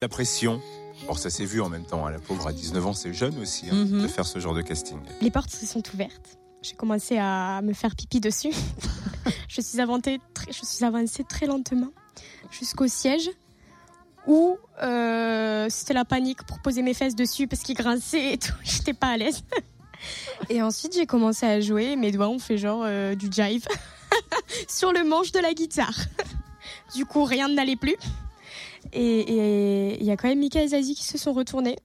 La pression. Or, ça s'est vu en même temps. hein. La pauvre, à 19 ans, c'est jeune aussi hein, Mhm. de faire ce genre de casting. Les portes se sont ouvertes. J'ai commencé à me faire pipi dessus. je, suis avancée très, je suis avancée très lentement jusqu'au siège où euh, c'était la panique pour poser mes fesses dessus parce qu'il grinçait et tout. J'étais pas à l'aise. Et ensuite, j'ai commencé à jouer. Mes doigts ont fait genre euh, du jive sur le manche de la guitare. du coup, rien n'allait plus. Et il y a quand même Mika et Zazie qui se sont retournés.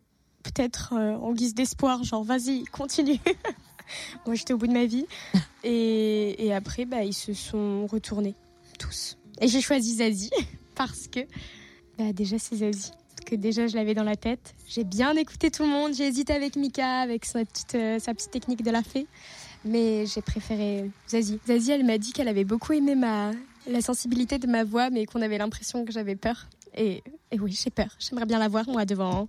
Peut-être euh, en guise d'espoir, genre vas-y, continue. Moi, j'étais au bout de ma vie. Et, et après, bah, ils se sont retournés, tous. Et j'ai choisi Zazie parce que, bah, déjà, c'est Zazie. Que déjà, je l'avais dans la tête. J'ai bien écouté tout le monde. J'ai hésité avec Mika, avec sa petite, euh, sa petite technique de la fée. Mais j'ai préféré Zazie. Zazie, elle m'a dit qu'elle avait beaucoup aimé ma, la sensibilité de ma voix, mais qu'on avait l'impression que j'avais peur. Et, et oui, j'ai peur. J'aimerais bien la voir, moi, devant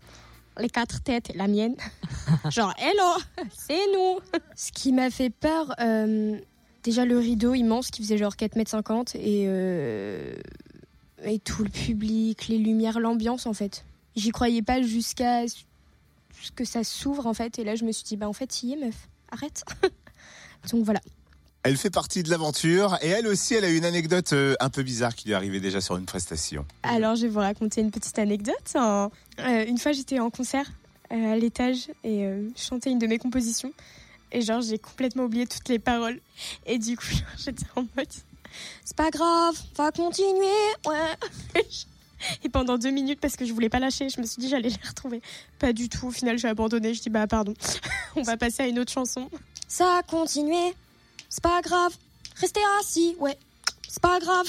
les quatre têtes et la mienne. Genre, hello, c'est nous. Ce qui m'a fait peur, euh, déjà le rideau immense qui faisait genre 4m50 et, euh, et tout le public, les lumières, l'ambiance en fait. J'y croyais pas jusqu'à ce que ça s'ouvre en fait. Et là, je me suis dit, bah en fait, y est, meuf, arrête. Donc voilà. Elle fait partie de l'aventure et elle aussi, elle a une anecdote euh, un peu bizarre qui lui est arrivée déjà sur une prestation. Alors, je vais vous raconter une petite anecdote. Euh, une fois, j'étais en concert euh, à l'étage et euh, je chantais une de mes compositions. Et genre, j'ai complètement oublié toutes les paroles. Et du coup, j'étais en mode, c'est pas grave, va continuer, ouais. Et pendant deux minutes, parce que je voulais pas lâcher, je me suis dit j'allais les retrouver. Pas du tout. Au final, j'ai abandonné. Je dis bah pardon, on va passer à une autre chanson. Ça a continué, c'est pas grave. Restez assis, ouais, c'est pas grave.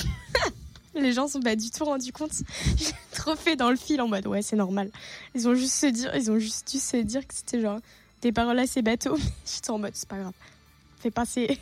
Les gens sont pas du tout rendus compte. J'ai trop fait dans le fil en mode ouais c'est normal. Ils ont juste se dire, ils ont juste dû se dire que c'était genre des paroles assez bateaux. J'étais en mode c'est pas grave. Fais passer.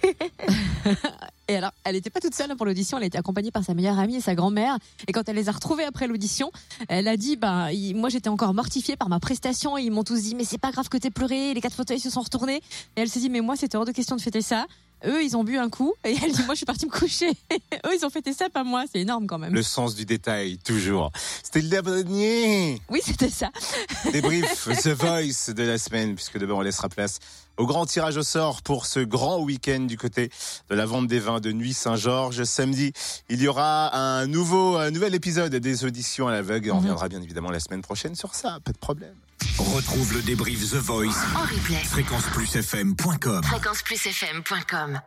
Et alors, elle n'était pas toute seule pour l'audition, elle était accompagnée par sa meilleure amie et sa grand-mère. Et quand elle les a retrouvés après l'audition, elle a dit, bah, moi j'étais encore mortifiée par ma prestation. Ils m'ont tous dit, mais c'est pas grave que t'aies pleuré. Les quatre fauteuils se sont retournés. Et elle s'est dit, mais moi c'était hors de question de fêter ça. Eux, ils ont bu un coup. Et elle dit, moi je suis partie me coucher. Eux, ils ont fêté ça, pas moi. C'est énorme quand même. Le sens du détail, toujours. C'était le dernier Oui, c'était ça. débrief The Voice de la semaine, puisque demain on laissera place au grand tirage au sort pour ce grand week-end du côté de la vente des vins de Nuit Saint-Georges. Samedi, il y aura un nouveau, un nouvel épisode des auditions à l'aveugle. On Mhm. reviendra bien évidemment la semaine prochaine sur ça, pas de problème. Retrouve le débrief The Voice. En replay. Fréquenceplusfm.com. Fréquenceplusfm.com